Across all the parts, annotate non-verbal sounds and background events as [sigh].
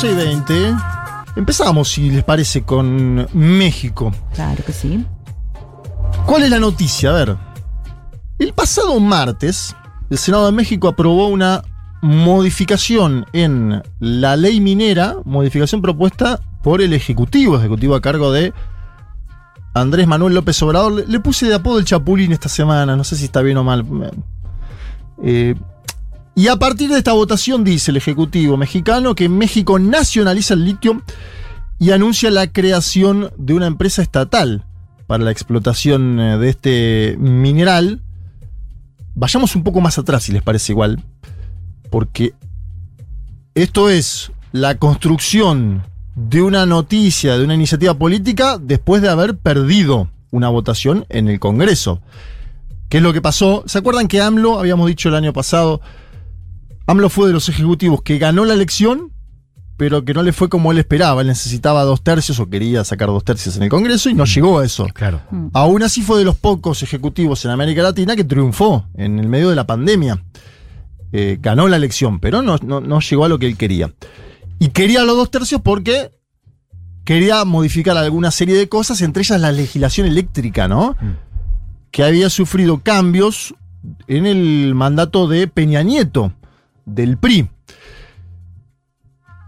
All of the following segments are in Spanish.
12 y 20. Empezamos, si les parece, con México. Claro que sí. ¿Cuál es la noticia? A ver. El pasado martes, el Senado de México aprobó una modificación en la ley minera, modificación propuesta por el Ejecutivo, Ejecutivo a cargo de Andrés Manuel López Obrador. Le, le puse de apodo el Chapulín esta semana, no sé si está bien o mal. Eh, y a partir de esta votación dice el Ejecutivo mexicano que México nacionaliza el litio y anuncia la creación de una empresa estatal para la explotación eh, de este mineral. Vayamos un poco más atrás, si les parece igual, porque esto es la construcción de una noticia, de una iniciativa política, después de haber perdido una votación en el Congreso. ¿Qué es lo que pasó? ¿Se acuerdan que AMLO, habíamos dicho el año pasado, AMLO fue de los ejecutivos que ganó la elección, pero que no le fue como él esperaba. Él necesitaba dos tercios o quería sacar dos tercios en el Congreso y no llegó a eso. Claro. Aún así fue de los pocos ejecutivos en América Latina que triunfó en el medio de la pandemia. Eh, ganó la elección, pero no, no- no llegó a lo que él quería. Y quería los dos tercios porque quería modificar alguna serie de cosas, entre ellas la legislación eléctrica, ¿no? Que había sufrido cambios en el mandato de Peña Nieto, del PRI.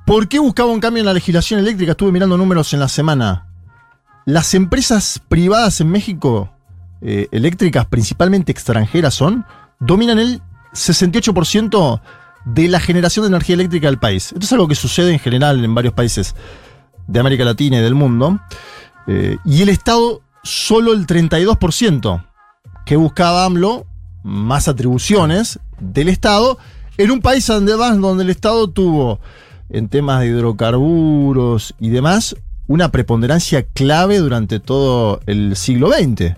¿Por qué buscaba un cambio en la legislación eléctrica? Estuve mirando números en la semana. Las empresas privadas en México, eh, eléctricas, principalmente extranjeras, son, dominan el 68% de la generación de energía eléctrica del país. Esto es algo que sucede en general en varios países de América Latina y del mundo. Eh, y el Estado, solo el 32%, que buscaba AMLO, más atribuciones del Estado, en un país además donde el Estado tuvo, en temas de hidrocarburos y demás, una preponderancia clave durante todo el siglo XX.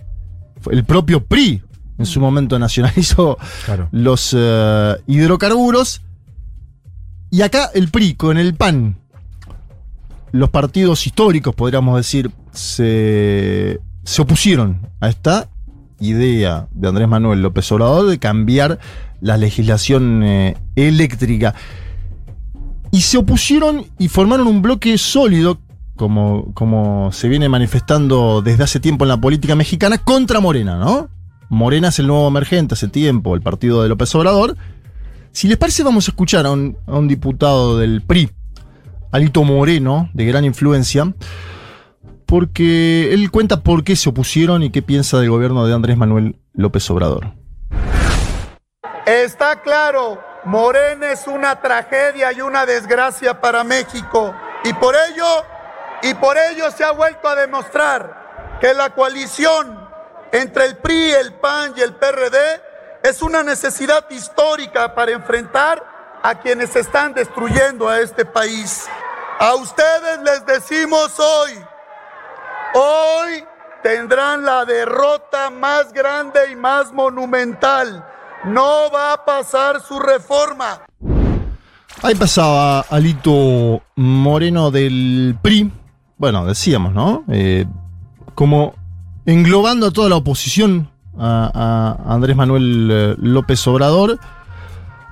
Fue El propio PRI en su momento nacionalizó Claro. los eh, hidrocarburos. Y acá el PRI con el PAN, los partidos históricos, podríamos decir, se, se opusieron a esta idea de Andrés Manuel López Obrador de cambiar la legislación eh, eléctrica. Y se opusieron y formaron un bloque sólido, como, como se viene manifestando desde hace tiempo en la política mexicana, contra Morena, ¿no? Morena es el nuevo emergente hace tiempo, el partido de López Obrador. Si les parece, vamos a escuchar a un, a un diputado del PRI, Alito Moreno, de gran influencia, porque él cuenta por qué se opusieron y qué piensa del gobierno de Andrés Manuel López Obrador. Está claro, Morena es una tragedia y una desgracia para México. Y por ello, y por ello se ha vuelto a demostrar que la coalición entre el PRI, el PAN y el PRD es una necesidad histórica para enfrentar a quienes están destruyendo a este país. A ustedes les decimos hoy, Hoy tendrán la derrota más grande y más monumental. No va a pasar su reforma. Ahí pasaba Alito Moreno del PRI. Bueno, decíamos, ¿no? Eh, como englobando a toda la oposición a, Andrés Manuel eh, López Obrador.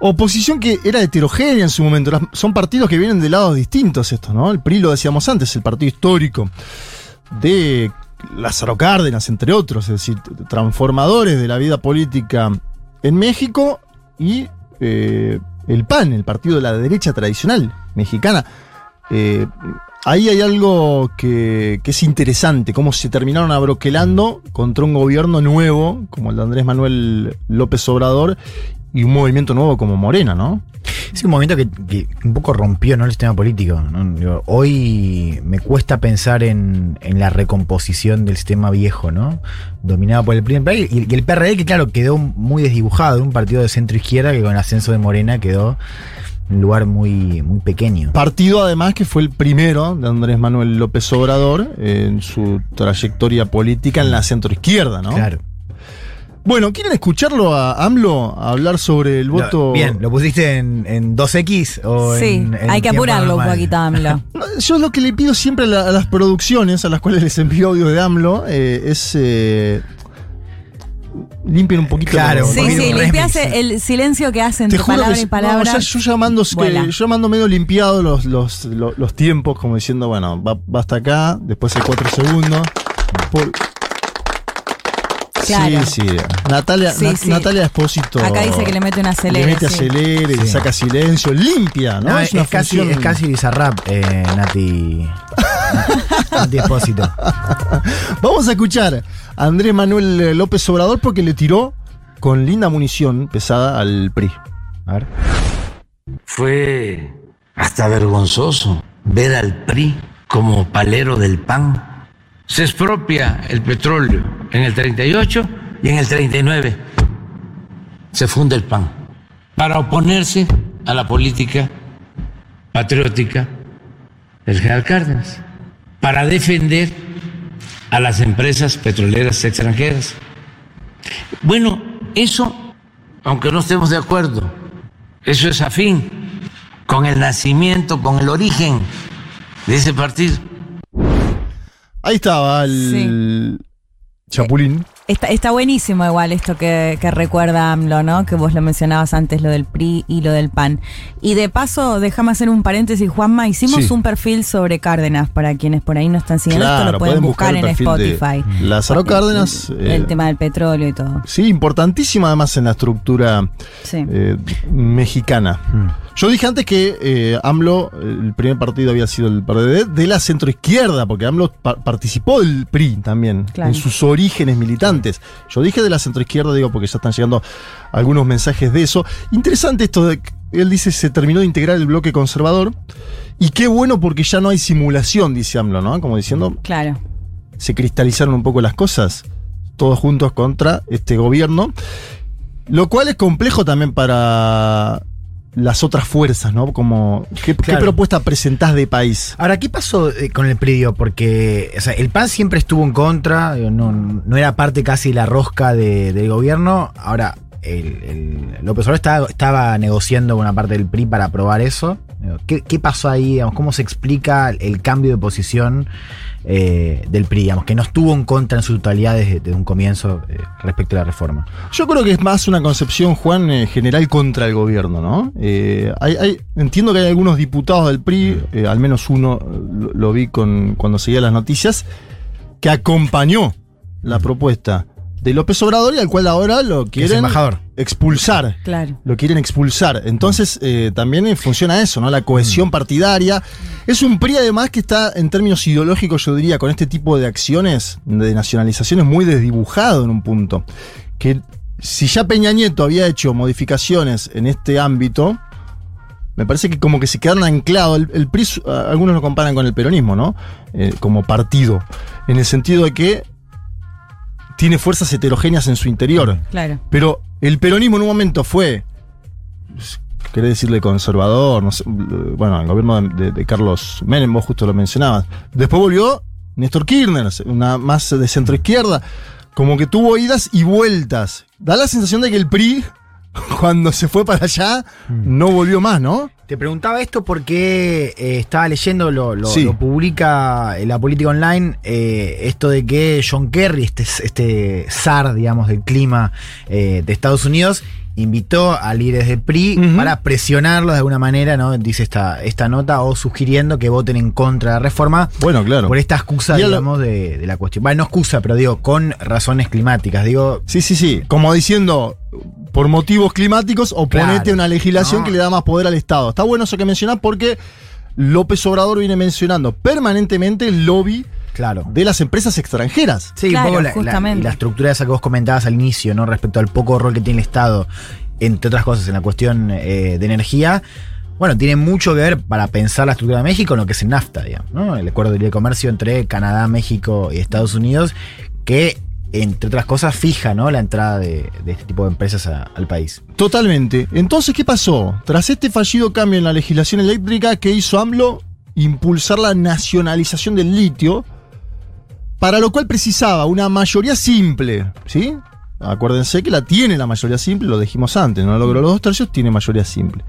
Oposición que era heterogénea en su momento. Son partidos que vienen de lados distintos estos, ¿no? El PRI lo decíamos antes, el partido histórico de Lázaro Cárdenas, entre otros, es decir, transformadores de la vida política en México y eh, el PAN, el partido de la derecha tradicional mexicana. Eh, ahí hay algo que, que es interesante, cómo se terminaron abroquelando contra un gobierno nuevo, como el de Andrés Manuel López Obrador, y un movimiento nuevo como Morena, ¿no? Es un movimiento que, que un poco rompió ¿no? el sistema político. ¿no? Digo, hoy me cuesta pensar en, en la recomposición del sistema viejo, ¿no? Dominado por el PRI y, y el PRD, que claro, quedó muy desdibujado, un partido de centro izquierda que con el ascenso de Morena quedó un lugar muy, muy pequeño. Partido además que fue el primero de Andrés Manuel López Obrador en su trayectoria política en la centroizquierda, ¿no? Claro. Bueno, ¿quieren escucharlo a AMLO hablar sobre el voto? Bien, ¿lo pusiste en, en 2X o Sí, en, en hay que apurarlo un poquito, AMLO. [laughs] No, Yo lo que le pido siempre a, la- a las producciones a las cuales les envío audio de AMLO eh, es eh, limpien un poquito. Claro, Sí, sí, limpias el silencio que hace Te entre juro palabra que y no, palabra. yo llamando, que- yo llamando medio limpiado los, los, los, los tiempos, como diciendo, bueno, va, va hasta acá, después hay cuatro segundos. Por- Claro. Sí, sí. Natalia, Sí, Na- sí. Natalia Espósito. Acá dice que le mete un acelere, Le mete sí. acelere, le Sí. saca silencio, limpia, ¿no? No, es, una es casi, es casi Bizarrap, eh, Nati. Nati Espósito. [laughs] Vamos a escuchar a Andrés Manuel López Obrador porque le tiró con linda munición pesada al PRI. A ver. Fue hasta vergonzoso ver al PRI como palero del PAN. Se expropia el petróleo en el 38 y en el 39 se funde el PAN para oponerse a la política patriótica del general Cárdenas, para defender a las empresas petroleras extranjeras. Bueno, eso, aunque no estemos de acuerdo, eso es afín con el nacimiento, con el origen de ese partido. Ahí estaba el Chapulín. Está, está buenísimo igual esto que, que recuerda AMLO, ¿no? Que vos lo mencionabas antes, lo del PRI y lo del PAN. Y de paso, déjame hacer un paréntesis, Juanma, hicimos Sí. un perfil sobre Cárdenas, para quienes por ahí no están siguiendo, esto lo pueden, buscar, en el Spotify. Lázaro Cárdenas. El, eh, tema del petróleo y todo. Sí, importantísima además en la estructura Sí. eh, mexicana. Yo dije antes que eh, AMLO, el primer partido había sido el PRD de la centroizquierda, porque AMLO pa- participó del PRI también, Claro. en sus orígenes militantes. Yo dije de la centroizquierda, digo, porque ya están llegando algunos mensajes de eso. Interesante esto de que él dice se terminó de integrar el bloque conservador. Y qué bueno porque ya no hay simulación, dice AMLO, ¿no? Como diciendo, Claro. se cristalizaron un poco las cosas, todos juntos contra este gobierno, lo cual es complejo también para las otras fuerzas, ¿no? Como, ¿qué, propuesta presentás de país? Ahora, ¿qué pasó eh, con el PRI? Digo, Porque o sea, el PAN siempre estuvo en contra, no, no era parte casi de la rosca de- del gobierno. Ahora, el, el- López Obrador estaba, estaba negociando con una parte del PRI para aprobar eso. ¿Qué, qué pasó ahí? ¿Cómo se explica el cambio de posición eh, del PRI? Digamos, que no estuvo en contra en su totalidad desde, un comienzo eh, respecto a la reforma. Yo creo que es más una concepción, Juan, eh, general contra el gobierno, ¿no? Eh, entiendo que hay algunos diputados del PRI, al menos uno lo, lo vi con, cuando seguía las noticias, que acompañó la propuesta de López Obrador y al cual ahora lo quieren embajador. expulsar. Claro. lo quieren expulsar. Entonces, eh, también eh, funciona eso, ¿no? La cohesión partidaria. Es un PRI, además, que está, en términos ideológicos, yo diría, con este tipo de acciones, de nacionalizaciones, muy desdibujado en un punto. Que si ya Peña Nieto había hecho modificaciones en este ámbito, me parece que como que se quedaron anclados. El, el PRI, algunos lo comparan con el peronismo, ¿no? Eh, como partido. En el sentido de que tiene fuerzas heterogéneas en su interior. Claro. Pero el peronismo en un momento fue, querés decirle conservador, no sé, bueno, el gobierno de, de- de Carlos Menem, vos justo lo mencionabas. Después volvió Néstor Kirchner, una más de centro izquierda, como que tuvo idas y vueltas. Da la sensación de que el PRI, [laughs] cuando se fue para allá, no volvió más, ¿no? Te preguntaba esto porque eh, estaba leyendo, lo, lo- Sí. lo publica en la política online, eh, esto de que John Kerry, este, este zar, digamos, del clima eh, de Estados Unidos, invitó a líderes del PRI para presionarlos de alguna manera, ¿no? Dice esta, esta nota, o sugiriendo que voten en contra de la reforma. Bueno, claro. Por esta excusa, Y a lo- digamos, de, de la cuestión. Bueno, no excusa, pero digo, con razones climáticas. Digo, Sí, sí, sí. Como diciendo, por motivos climáticos, oponete Claro. a una legislación No. que le da más poder al Estado. Está bueno eso que mencionás porque López Obrador viene mencionando permanentemente el lobby claro. de las empresas extranjeras. Sí, Claro, un poco la, la- justamente. la estructura esa que vos comentabas al inicio, ¿no? Respecto al poco rol que tiene el Estado. entre otras cosas, en la cuestión eh, de energía, bueno, tiene mucho que ver para pensar la estructura de México en lo que es el NAFTA, digamos, ¿no? El acuerdo de libre comercio entre Canadá, México y Estados Unidos, que entre otras cosas fija ¿no? la entrada de, este tipo de empresas al país. Totalmente. Entonces, ¿qué pasó? Tras este fallido cambio en la legislación eléctrica, ¿qué hizo AMLO? Impulsar la nacionalización del litio, para lo cual precisaba una mayoría simple, ¿sí? Acuérdense que la tiene la mayoría simple, lo dijimos antes, no logró los dos tercios, tiene mayoría simple.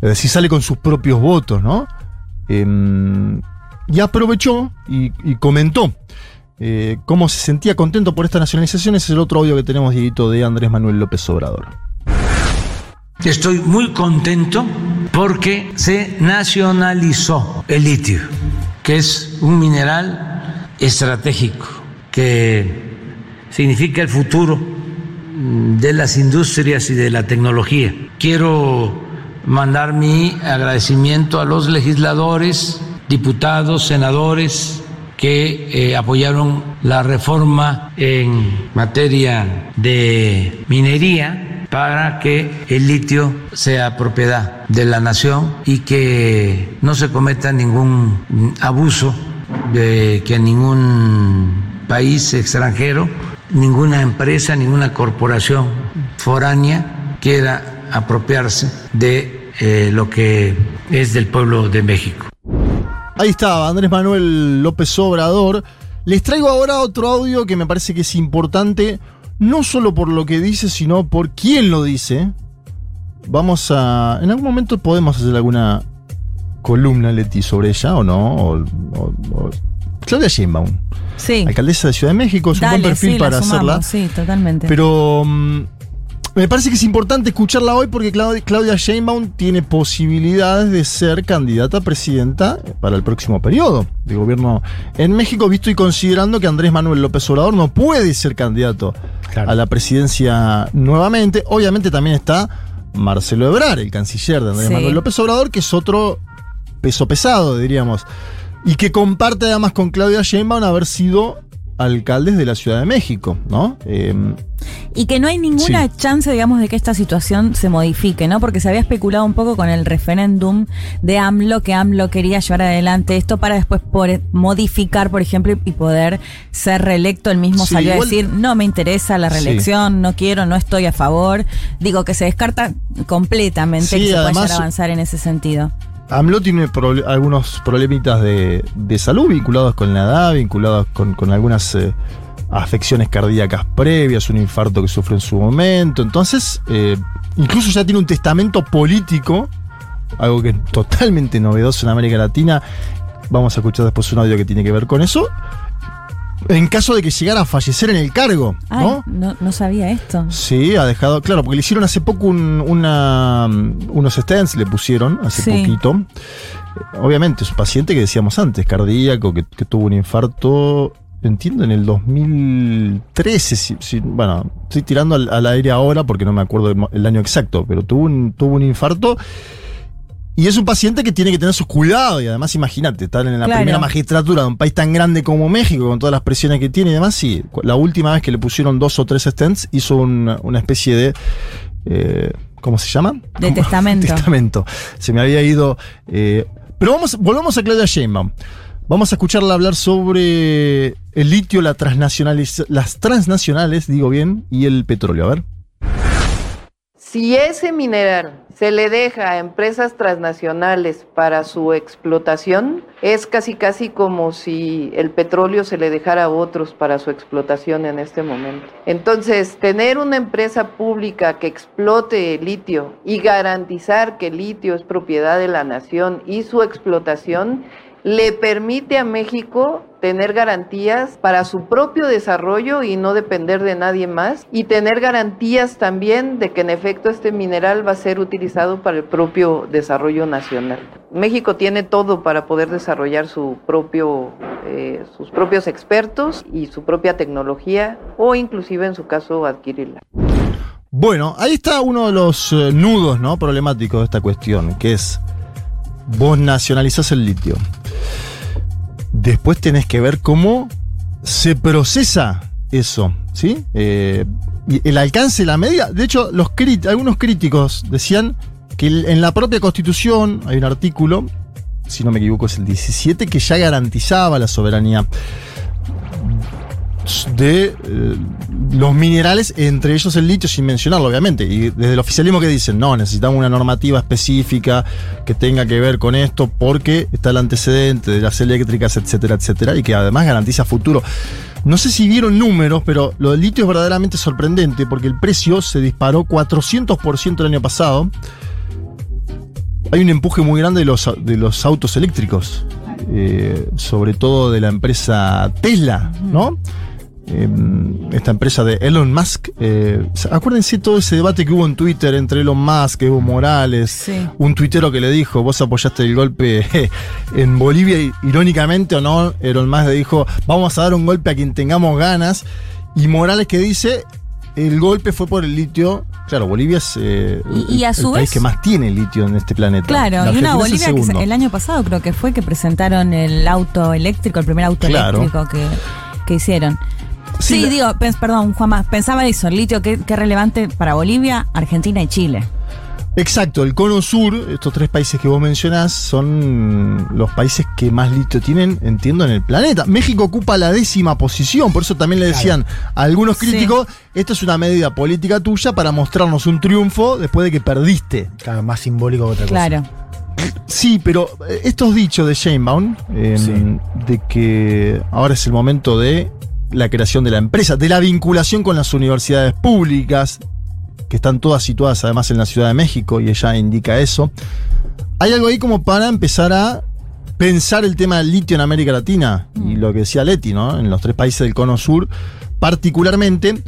Es decir, sale con sus propios votos, ¿no? Em, y aprovechó y comentó eh, cómo se sentía contento por esta nacionalización. Ese es el otro audio que tenemos, Dieguito, de Andrés Manuel López Obrador. Estoy muy contento porque se nacionalizó el litio, que es un mineral estratégico, que significa el futuro de las industrias y de la tecnología. Quiero mandar mi agradecimiento a los legisladores, diputados, senadores que eh, apoyaron la reforma en materia de minería para que el litio sea propiedad de la nación y que no se cometa ningún abuso de que ningún país extranjero, ninguna empresa, ninguna corporación foránea quiera apropiarse de eh, lo que es del pueblo de México. Ahí estaba Andrés Manuel López Obrador. Les traigo ahora otro audio que me parece que es importante, no solo por lo que dice, sino por quién lo dice. Vamos a. En algún momento podemos hacer alguna columna, Leti, sobre ella o no. O, o- o- Claudia Sheinbaum, Sí. alcaldesa de Ciudad de México, es un buen perfil sí, para sumamos, hacerla. Sí, totalmente. Pero mm, me parece que es importante escucharla hoy porque Claudia, Claudia Sheinbaum tiene posibilidades de ser candidata a presidenta para el próximo periodo de gobierno en México, visto y considerando que Andrés Manuel López Obrador no puede ser candidato Claro. a la presidencia nuevamente. Obviamente también está Marcelo Ebrard, el canciller de Andrés Sí. Manuel López Obrador, que es otro peso pesado, diríamos. Y que comparte además con Claudia Sheinbaum haber sido alcaldes de la Ciudad de México, ¿no? Em, Y que no hay ninguna Sí. chance, digamos, de que esta situación se modifique, ¿no? Porque se había especulado un poco con el referéndum de AMLO, que AMLO quería llevar adelante esto para después poder modificar, por ejemplo, y poder ser reelecto. Él mismo Sí, salió igual- a decir, no me interesa la Sí. reelección, no quiero, no estoy a favor. Digo que se descarta completamente Sí, que se pueda además- llegar a avanzar en ese sentido. AMLO tiene algunos problemitas de, de salud vinculados con la edad, vinculados con, con algunas eh, afecciones cardíacas previas, un infarto que sufre en su momento. Entonces, eh, incluso ya tiene un testamento político, algo que es totalmente novedoso en América Latina. Vamos a escuchar después un audio que tiene que ver con eso. En caso de que llegara a fallecer en el cargo, Ay, ¿no? no, no sabía esto. Sí, ha dejado, claro, porque le hicieron hace poco un- una, unos stents, le pusieron hace Sí. poquito. Obviamente es un paciente que decíamos antes, cardíaco, que, que tuvo un infarto, entiendo, en el 2013. si- si- bueno, estoy tirando al, al aire ahora porque no me acuerdo el, el año exacto, pero tuvo un, tuvo un infarto. Y es un paciente que tiene que tener sus cuidados y además imagínate, estar en la Claro. primera magistratura de un país tan grande como México, con todas las presiones que tiene y demás, sí. La última vez que le pusieron dos o tres stents hizo una, una especie de... eh, ¿Cómo se llama? De [laughs] testamento. testamento. Se me había ido... eh, pero vamos, volvamos a Claudia Sheinbaum. Vamos a escucharla hablar sobre el litio, la transnacionaliz- las transnacionales, digo bien, y el petróleo. A ver. Si ese mineral se le deja a empresas transnacionales para su explotación, es casi casi como si el petróleo se le dejara a otros para su explotación en este momento. Entonces, tener una empresa pública que explote el litio y garantizar que el litio es propiedad de la nación y su explotación le permite a México tener garantías para su propio desarrollo y no depender de nadie más y tener garantías también de que en efecto este mineral va a ser utilizado para el propio desarrollo nacional. México tiene todo para poder desarrollar su propio, eh, sus propios expertos y su propia tecnología o inclusive en su caso adquirirla. Bueno, ahí está uno de los eh, nudos ¿no? problemáticos de esta cuestión, que es vos nacionalizás el litio. Después tenés que ver cómo se procesa eso, ¿sí? Eh, el alcance la medida. De hecho, los algunos críticos decían que en la propia Constitución hay un artículo, si no me equivoco es el 17, que ya garantizaba la soberanía de eh, los minerales, entre ellos el litio, sin mencionarlo, obviamente. Y desde el oficialismo que dicen, no, necesitamos una normativa específica que tenga que ver con esto, porque está el antecedente de las eléctricas, etcétera, etcétera, y que además garantiza futuro. No sé si vieron números, pero lo del litio es verdaderamente sorprendente, porque el precio se disparó 400% el año pasado. Hay un empuje muy grande de los, de los autos eléctricos, eh, sobre todo de la empresa Tesla, ¿no? Eh, esta empresa de Elon Musk. eh, acuérdense todo ese debate que hubo en Twitter entre Elon Musk, Evo Morales, Sí. un tuitero que le dijo, vos apoyaste el golpe [laughs] en Bolivia, y, irónicamente o no, Elon Musk le dijo, vamos a dar un golpe a quien tengamos ganas, y Morales que dice, el golpe fue por el litio. Claro, Bolivia es eh, Y- y a el, su el país que más tiene litio en este planeta. Claro, La y una es el Bolivia que el año pasado creo que fue que presentaron el auto eléctrico, el primer auto Claro. eléctrico que, que hicieron. Sí, Sí, la- digo, pens- perdón, Juanma, pensaba eso, el litio, qué, qué relevante para Bolivia, Argentina y Chile. Exacto, el cono sur, estos tres países que vos mencionás, son los países que más litio tienen, entiendo, en el planeta. México ocupa la décima posición, por eso también le decían a algunos Sí. críticos, esta es una medida política tuya para mostrarnos un triunfo después de que perdiste. Claro, más simbólico que otra Claro. Sí, pero eh, estos dichos de Sheinbaum, eh, Sí. de que ahora es el momento de la creación de la empresa, de la vinculación con las universidades públicas, que están todas situadas además en la Ciudad de México, y ella indica eso. Hay algo ahí como para empezar a pensar el tema del litio en América Latina, y lo que decía Leti, ¿no? En los tres países del Cono Sur, particularmente.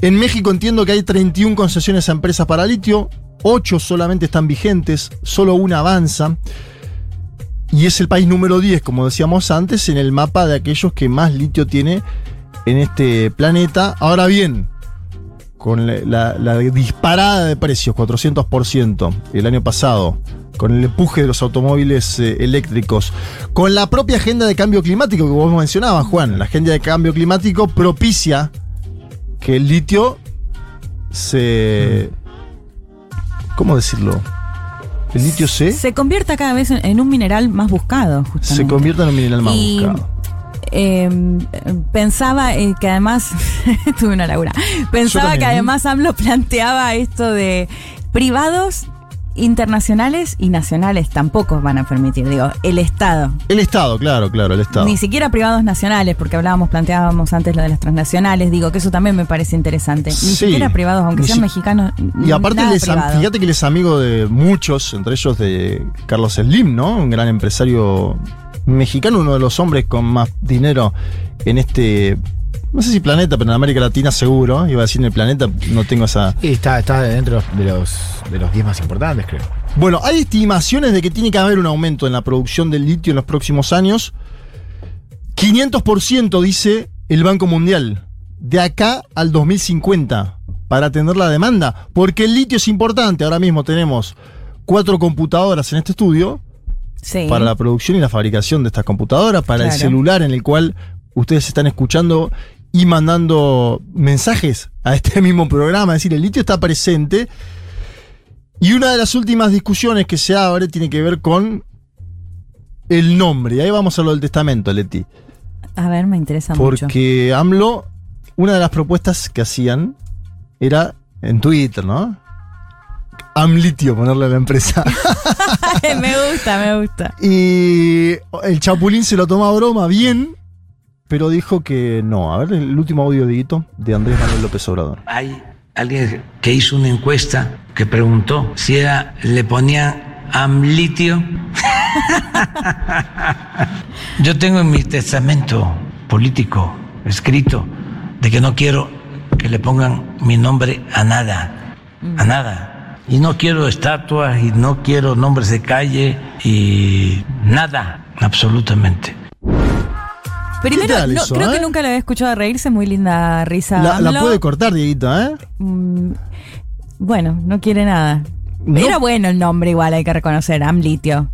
En México entiendo que hay 31 concesiones a empresas para litio, 8 solamente están vigentes, solo una avanza. Y es el país número 10, como decíamos antes, en el mapa de aquellos que más litio tiene en este planeta. Ahora bien, con la, la- la disparada de precios, 400% el año pasado, con el empuje de los automóviles eh, eléctricos, con la propia agenda de cambio climático que vos mencionabas, Juan, la agenda de cambio climático propicia que el litio se... ¿Cómo decirlo? El litio se, Se convierta cada vez en, un mineral más buscado, justamente. se convierte en un mineral más Y, buscado. Eh, pensaba eh, que además, [laughs] tuve una laguna, pensaba que además AMLO planteaba esto de privados internacionales y nacionales tampoco van a permitir, digo, el Estado. El Estado, claro, claro, el Estado. Ni siquiera privados nacionales, porque hablábamos, planteábamos antes lo de las transnacionales, digo que eso también me parece interesante. Ni Sí. siquiera privados, aunque sean si- mexicanos. Y aparte, les fíjate que él es amigo de muchos, entre ellos de Carlos Slim, ¿no? Un gran empresario mexicano, uno de los hombres con más dinero en este, no sé si planeta, pero en América Latina seguro. Iba a decir en el planeta, no tengo esa... Y está, está dentro de los de los 10 más importantes, creo. Bueno, hay estimaciones de que tiene que haber un aumento en la producción del litio en los próximos años. 500% dice el Banco Mundial, de acá al 2050, para atender la demanda. Porque el litio es importante. Ahora mismo tenemos cuatro computadoras en este estudio Sí. para la producción y la fabricación de estas computadoras, para el celular en el cual ustedes están escuchando y mandando mensajes a este [laughs] mismo programa. Es decir, el litio está presente. Y una de las últimas discusiones que se abre tiene que ver con el nombre. Y ahí vamos a lo del testamento, Leti. A ver, me interesa mucho. Porque AMLO, una de las propuestas que hacían era en Twitter, ¿no? Amlitio, ponerle a la empresa. [laughs] me gusta, me gusta. Y el Chapulín se lo tomó a broma bien, pero dijo que no. A ver, el último audio, Dieguito, de Andrés Manuel López Obrador. Hay alguien que hizo una encuesta que preguntó si era, le ponían amlitio. [laughs] Yo tengo en mi testamento político escrito de que no quiero que le pongan mi nombre a nada, a nada. Y no quiero estatuas y no quiero nombres de calle y nada, absolutamente. Primero, tal no, eso, creo eh? que nunca la había escuchado reírse, muy linda risa. La, puede cortar, Dieguito, ¿eh? Mm, bueno, no quiere nada. No. Era bueno el nombre igual, hay que reconocer, Amlitio.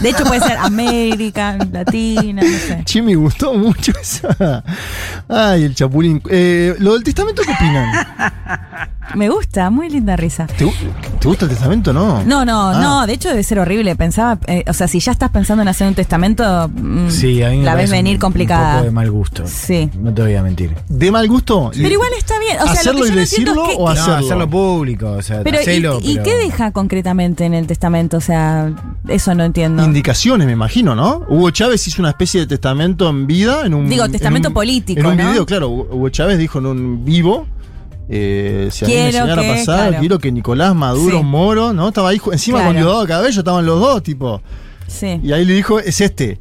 De hecho, puede ser América, Latina, no sé. Che, me gustó mucho esa. Ay, el chapulín. Eh, lo del testamento, ¿qué opinan? Me gusta, muy linda risa. ¿Te, gu- te gusta el testamento no? No, no, Ah. no, de hecho debe ser horrible. Pensaba, eh, o sea, si ya estás pensando en hacer un testamento, mm, Sí, a mí me la ves venir un- complicada. Un poco de mal gusto. Sí. No te voy a mentir. ¿De mal gusto? Pero igual está bien. O sea, ¿Hacerlo lo que y no decirlo es que, o No, hacerlo? público. O sea, pero, ¿y- hacelo, ¿y, pero- qué deja concretamente en el testamento? O sea, eso no entiendo. Indicaciones, me imagino, ¿no? Hugo Chávez hizo una especie de testamento en vida en un. Digo, en testamento un- político, En un ¿no? video, claro. Hugo Chávez dijo en un vivo. Eh, si a mí me Quiero que, a pasar, claro. quiero que Nicolás Maduro, Sí. Moro, ¿no? Estaba ahí encima Claro. con Diosdado Cabello, estaban los dos, tipo. Sí. Y ahí le dijo, es este.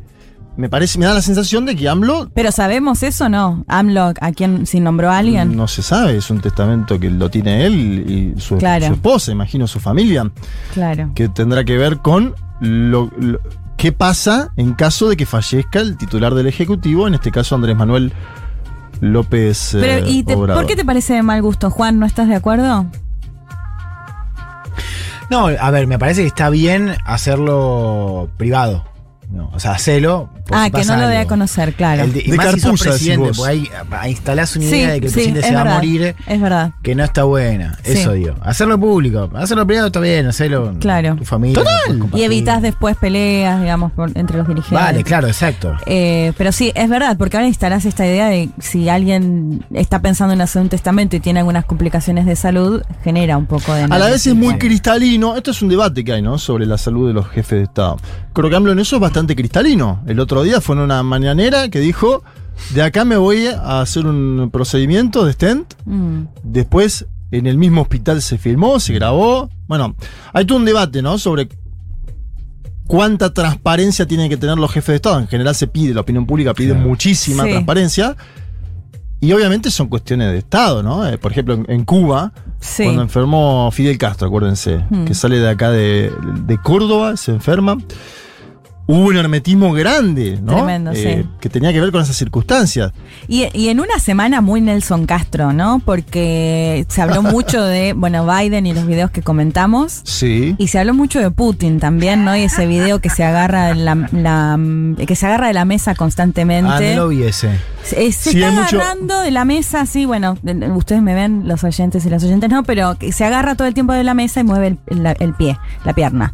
Me parece, me da la sensación de que AMLO Pero sabemos eso, ¿no? AMLO, ¿a quién si nombró a alguien? no se sabe, es un testamento que lo tiene él y su, Claro. su esposa, imagino su familia, Claro. que tendrá que ver con lo, lo- qué pasa en caso de que fallezca el titular del Ejecutivo, en este caso Andrés Manuel López Pero, eh, ¿y te- Obrador. por qué te parece de mal gusto, Juan? ¿No estás de acuerdo? No, a ver, me parece que está bien hacerlo privado. No, o sea, hacelo. Por ah, si que no lo dé a conocer, claro. El de- y De más si presidente, vos. porque ahí, ahí instalás una sí, idea de que el sí, presidente es se va a morir Es verdad. que no está buena. Sí. Eso digo. Hacerlo público. Hacerlo privado está bien, hacerlo Claro. tu familia. puedes Y evitas después peleas, digamos, por- entre los dirigentes. Vale, claro, exacto. Eh, pero sí, es verdad, porque ahora instalás esta idea de si alguien está pensando en hacer un testamento y tiene algunas complicaciones de salud, genera un poco de... A la vez es muy cristalino. Esto es un debate que hay, ¿no? Sobre la salud de los jefes de Estado. Creo que AMLO en eso es bastante cristalino. El otro día fue en una mañanera que dijo: De acá me voy a hacer un procedimiento de stent. Mm, Después, en el mismo hospital se filmó, se grabó. Bueno, hay todo un debate, ¿no? Sobre cuánta transparencia tienen que tener los jefes de Estado. En general se pide, la opinión pública pide Claro. muchísima Sí. transparencia. Y obviamente son cuestiones de Estado, ¿no? Eh, por ejemplo, en, en Cuba, sí. cuando enfermó Fidel Castro, acuérdense, Hmm. que sale de acá de, de Córdoba, se enferma. Hubo un hermetismo grande, ¿no? Tremendo, sí. Que tenía que ver con esas circunstancias. Y, y en una semana muy Nelson Castro, ¿no? Porque se habló [laughs] mucho de, bueno, Biden y los videos que comentamos. Sí. Y se habló mucho de Putin también, ¿no? Y ese video que se agarra de la, la- que se agarra de la mesa constantemente. Ah, no lo vi ese. Se, se Sí, está mucho- agarrando de la mesa, sí, bueno, de- ustedes me ven, los oyentes y las oyentes no, pero se agarra todo el tiempo de la mesa y mueve el pie, la pierna.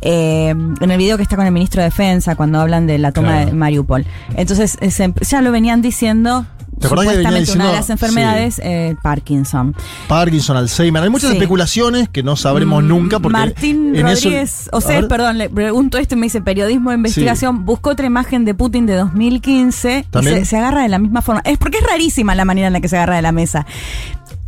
Eh, en el video que está con el ministro de Defensa, cuando hablan de la toma Claro. de Mariupol. Entonces, eh, se- ya lo venían diciendo. ¿Te acordás que venía Supuestamente una de diciendo- las enfermedades, eh, Parkinson. Parkinson, Alzheimer. Hay muchas Sí. especulaciones que no sabremos Mm, nunca porque Martín en eso- Rodríguez, o sea, perdón, le pregunto esto y me dice periodismo de investigación, buscó otra imagen de Putin de 2015 y se agarra de la misma forma. Es porque es rarísima la manera en la que se agarra de la mesa.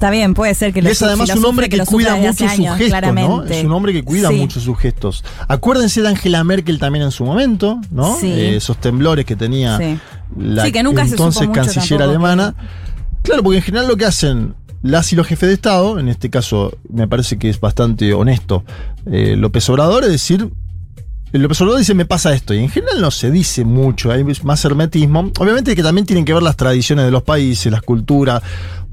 Está bien, puede ser que Y lo es su- además si un hombre que, cuida mucho hace sus años, gestos, ¿no? Es un hombre que cuida Sí. mucho sus gestos. Acuérdense de Angela Merkel también en su momento, ¿no? Sí. Eh, esos temblores que tenía Sí. la que nunca entonces canciller alemana. Claro, porque en general lo que hacen las y los jefes de Estado, en este caso me parece que es bastante honesto, eh, López Obrador, es decir, López Obrador dice me pasa esto, y en general no se dice mucho, hay más hermetismo. Obviamente que también tienen que ver las tradiciones de los países, las culturas,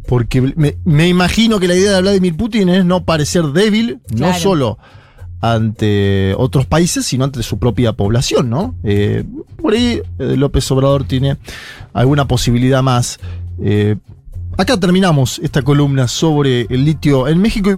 porque me, me imagino que la idea de Vladimir Putin es no parecer débil, no solo ante otros países, sino ante su propia población, ¿no? Eh, por ahí eh, López Obrador tiene alguna posibilidad más. Eh, acá terminamos esta columna sobre el litio en México.